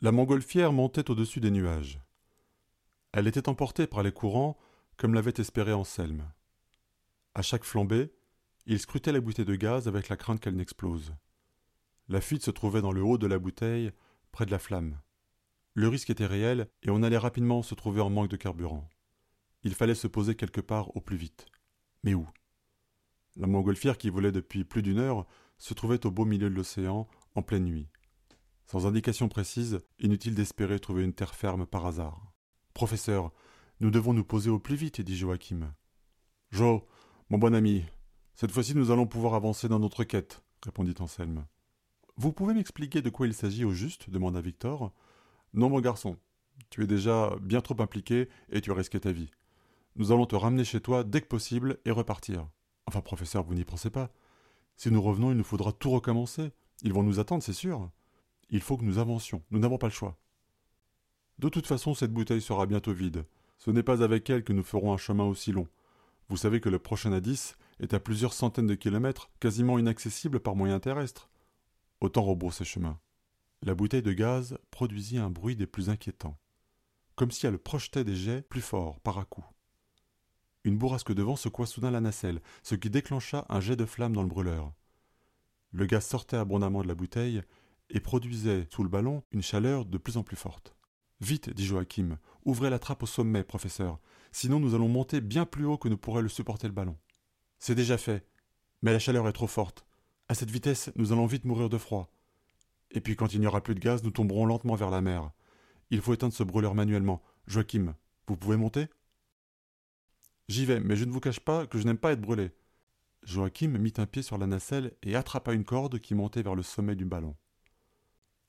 La montgolfière montait au-dessus des nuages. Elle était emportée par les courants, comme l'avait espéré Anselme. À chaque flambée, il scrutait la bouteille de gaz avec la crainte qu'elle n'explose. La fuite se trouvait dans le haut de la bouteille, près de la flamme. Le risque était réel et on allait rapidement se trouver en manque de carburant. Il fallait se poser quelque part au plus vite. Mais où? La montgolfière qui volait depuis plus d'une heure se trouvait au beau milieu de l'océan, en pleine nuit. Sans indication précise, inutile d'espérer trouver une terre ferme par hasard. Professeur, nous devons nous poser au plus vite, dit Joachim. Jo, mon bon ami, cette fois-ci nous allons pouvoir avancer dans notre quête, répondit Anselme. Vous pouvez m'expliquer de quoi il s'agit au juste demanda Victor. Non, mon garçon, tu es déjà bien trop impliqué et tu as risqué ta vie. Nous allons te ramener chez toi dès que possible et repartir. Enfin, professeur, vous n'y pensez pas. Si nous revenons, il nous faudra tout recommencer. Ils vont nous attendre, c'est sûr. Il faut que nous avancions. Nous n'avons pas le choix. De toute façon, cette bouteille sera bientôt vide. Ce n'est pas avec elle que nous ferons un chemin aussi long. Vous savez que le prochain indice est à plusieurs centaines de kilomètres, quasiment inaccessible par moyen terrestre. Autant rebrousser chemin. La bouteille de gaz produisit un bruit des plus inquiétants, comme si elle projetait des jets plus forts par à coup. Une bourrasque de vent secoua soudain la nacelle, ce qui déclencha un jet de flamme dans le brûleur. Le gaz sortait abondamment de la bouteille et produisait sous le ballon une chaleur de plus en plus forte. Vite, dit Joachim, ouvrez la trappe au sommet, professeur, sinon nous allons monter bien plus haut que ne pourrait le supporter le ballon. C'est déjà fait, mais la chaleur est trop forte. À cette vitesse, nous allons vite mourir de froid. Et puis quand il n'y aura plus de gaz, nous tomberons lentement vers la mer. Il faut éteindre ce brûleur manuellement. Joachim, vous pouvez monter? J'y vais, mais je ne vous cache pas que je n'aime pas être brûlé. Joachim mit un pied sur la nacelle et attrapa une corde qui montait vers le sommet du ballon.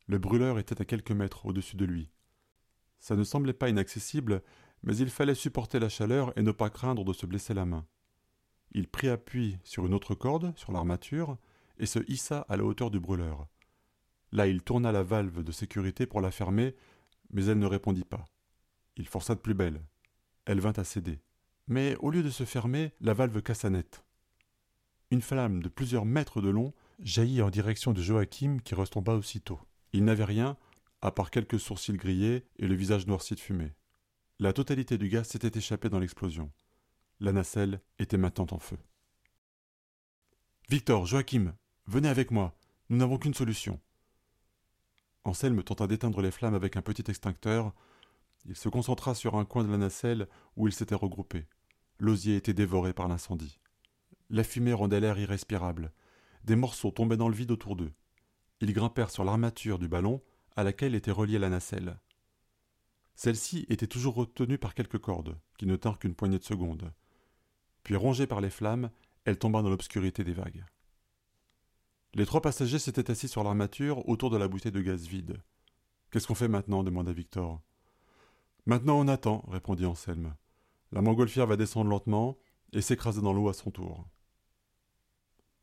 Le brûleur était à quelques mètres au-dessus de lui. Ça ne semblait pas inaccessible, mais il fallait supporter la chaleur et ne pas craindre de se blesser la main. Il prit appui sur une autre corde, sur l'armature, et se hissa à la hauteur du brûleur. Là, il tourna la valve de sécurité pour la fermer, mais elle ne répondit pas. Il força de plus belle. Elle vint à céder. Mais au lieu de se fermer, la valve cassa net. Une flamme de plusieurs mètres de long jaillit en direction de Joachim qui retomba aussitôt. Il n'avait rien, à part quelques sourcils grillés et le visage noirci de fumée. La totalité du gaz s'était échappée dans l'explosion. La nacelle était maintenant en feu. Victor, Joachim, venez avec moi. Nous n'avons qu'une solution. Anselme tenta d'éteindre les flammes avec un petit extincteur. Il se concentra sur un coin de la nacelle où ils s'étaient regroupés. L'osier était dévoré par l'incendie. La fumée rendait l'air irrespirable. Des morceaux tombaient dans le vide autour d'eux. Ils grimpèrent sur l'armature du ballon à laquelle était reliée la nacelle. Celle-ci était toujours retenue par quelques cordes, qui ne tinrent qu'une poignée de secondes. Puis, rongée par les flammes, elle tomba dans l'obscurité des vagues. Les trois passagers s'étaient assis sur l'armature autour de la bouteille de gaz vide. Qu'est-ce qu'on fait maintenant? demanda Victor. Maintenant on attend, répondit Anselme. La montgolfière va descendre lentement et s'écraser dans l'eau à son tour.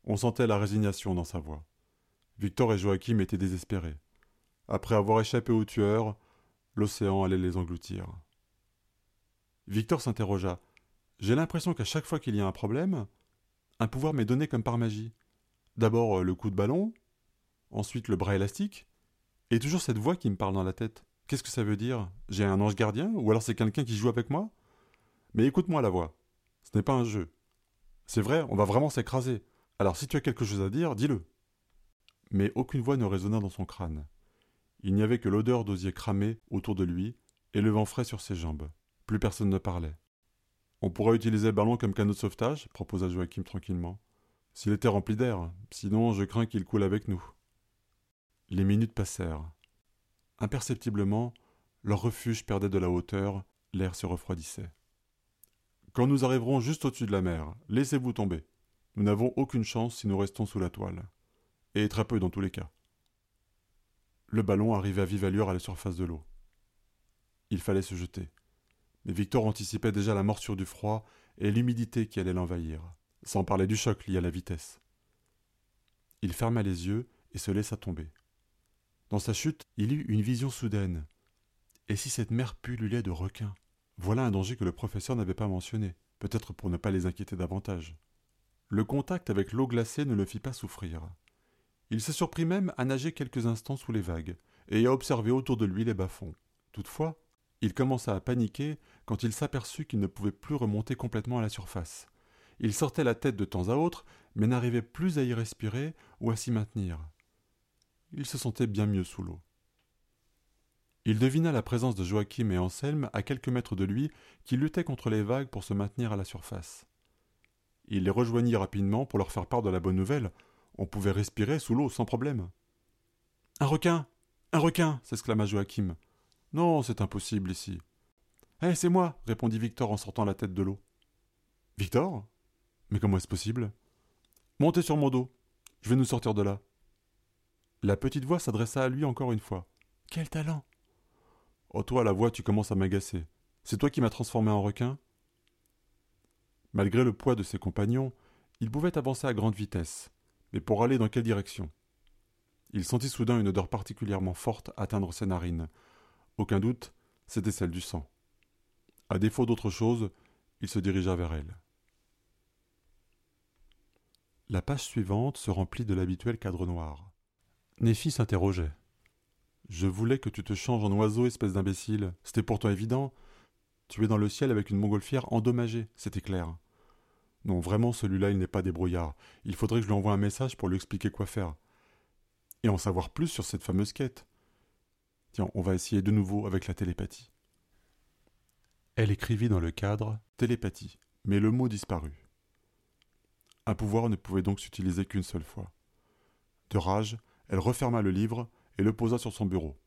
On sentait la résignation dans sa voix. Victor et Joachim étaient désespérés. Après avoir échappé aux tueurs, l'océan allait les engloutir. Victor s'interrogea. J'ai l'impression qu'à chaque fois qu'il y a un problème, un pouvoir m'est donné comme par magie. D'abord euh, le coup de ballon, ensuite le bras élastique, et toujours cette voix qui me parle dans la tête. Qu'est-ce que ça veut dire? J'ai un ange gardien Ou alors c'est quelqu'un qui joue avec moi? Mais écoute-moi la voix. Ce n'est pas un jeu. C'est vrai, on va vraiment s'écraser. Alors si tu as quelque chose à dire, dis-le. Mais aucune voix ne résonna dans son crâne. Il n'y avait que l'odeur d'osier cramé autour de lui et le vent frais sur ses jambes. Plus personne ne parlait. On pourrait utiliser le ballon comme canot de sauvetage, proposa Joachim tranquillement. S'il était rempli d'air, sinon je crains qu'il coule avec nous. Les minutes passèrent. Imperceptiblement, leur refuge perdait de la hauteur, l'air se refroidissait. Quand nous arriverons juste au-dessus de la mer, laissez-vous tomber. Nous n'avons aucune chance si nous restons sous la toile. Et très peu dans tous les cas. Le ballon arrivait à vive allure à la surface de l'eau. Il fallait se jeter. Mais Victor anticipait déjà la morsure du froid et l'humidité qui allait l'envahir, sans parler du choc lié à la vitesse. Il ferma les yeux et se laissa tomber. Dans sa chute, il eut une vision soudaine. Et si cette mer pullulait de requins? Voilà un danger que le professeur n'avait pas mentionné, peut-être pour ne pas les inquiéter davantage. Le contact avec l'eau glacée ne le fit pas souffrir. Il se surprit même à nager quelques instants sous les vagues, et à observer autour de lui les bas-fonds. Toutefois, il commença à paniquer quand il s'aperçut qu'il ne pouvait plus remonter complètement à la surface. Il sortait la tête de temps à autre, mais n'arrivait plus à y respirer ou à s'y maintenir. Il se sentait bien mieux sous l'eau. Il devina la présence de Joachim et Anselme à quelques mètres de lui qui luttaient contre les vagues pour se maintenir à la surface. Il les rejoignit rapidement pour leur faire part de la bonne nouvelle. On pouvait respirer sous l'eau sans problème. Un requin Un requin s'exclama Joachim. Non, c'est impossible ici. Eh, c'est moi répondit Victor en sortant la tête de l'eau. Victor? Mais comment est-ce possible? Montez sur mon dos. Je vais nous sortir de là. La petite voix s'adressa à lui encore une fois. Quel talent Oh, toi, la voix, tu commences à m'agacer. C'est toi qui m'as transformé en requin? Malgré le poids de ses compagnons, il pouvait avancer à grande vitesse. Mais pour aller dans quelle direction? Il sentit soudain une odeur particulièrement forte atteindre ses narines. Aucun doute, c'était celle du sang. À défaut d'autre chose, il se dirigea vers elle. La page suivante se remplit de l'habituel cadre noir. Néphi s'interrogeait. Je voulais que tu te changes en oiseau, espèce d'imbécile. C'était pourtant évident. Tu es dans le ciel avec une montgolfière endommagée, c'était clair. Non, vraiment, celui-là, il n'est pas débrouillard. Il faudrait que je lui envoie un message pour lui expliquer quoi faire. Et en savoir plus sur cette fameuse quête. Tiens, on va essayer de nouveau avec la télépathie. Elle écrivit dans le cadre télépathie, mais le mot disparut. Un pouvoir ne pouvait donc s'utiliser qu'une seule fois. De rage, elle referma le livre et le posa sur son bureau.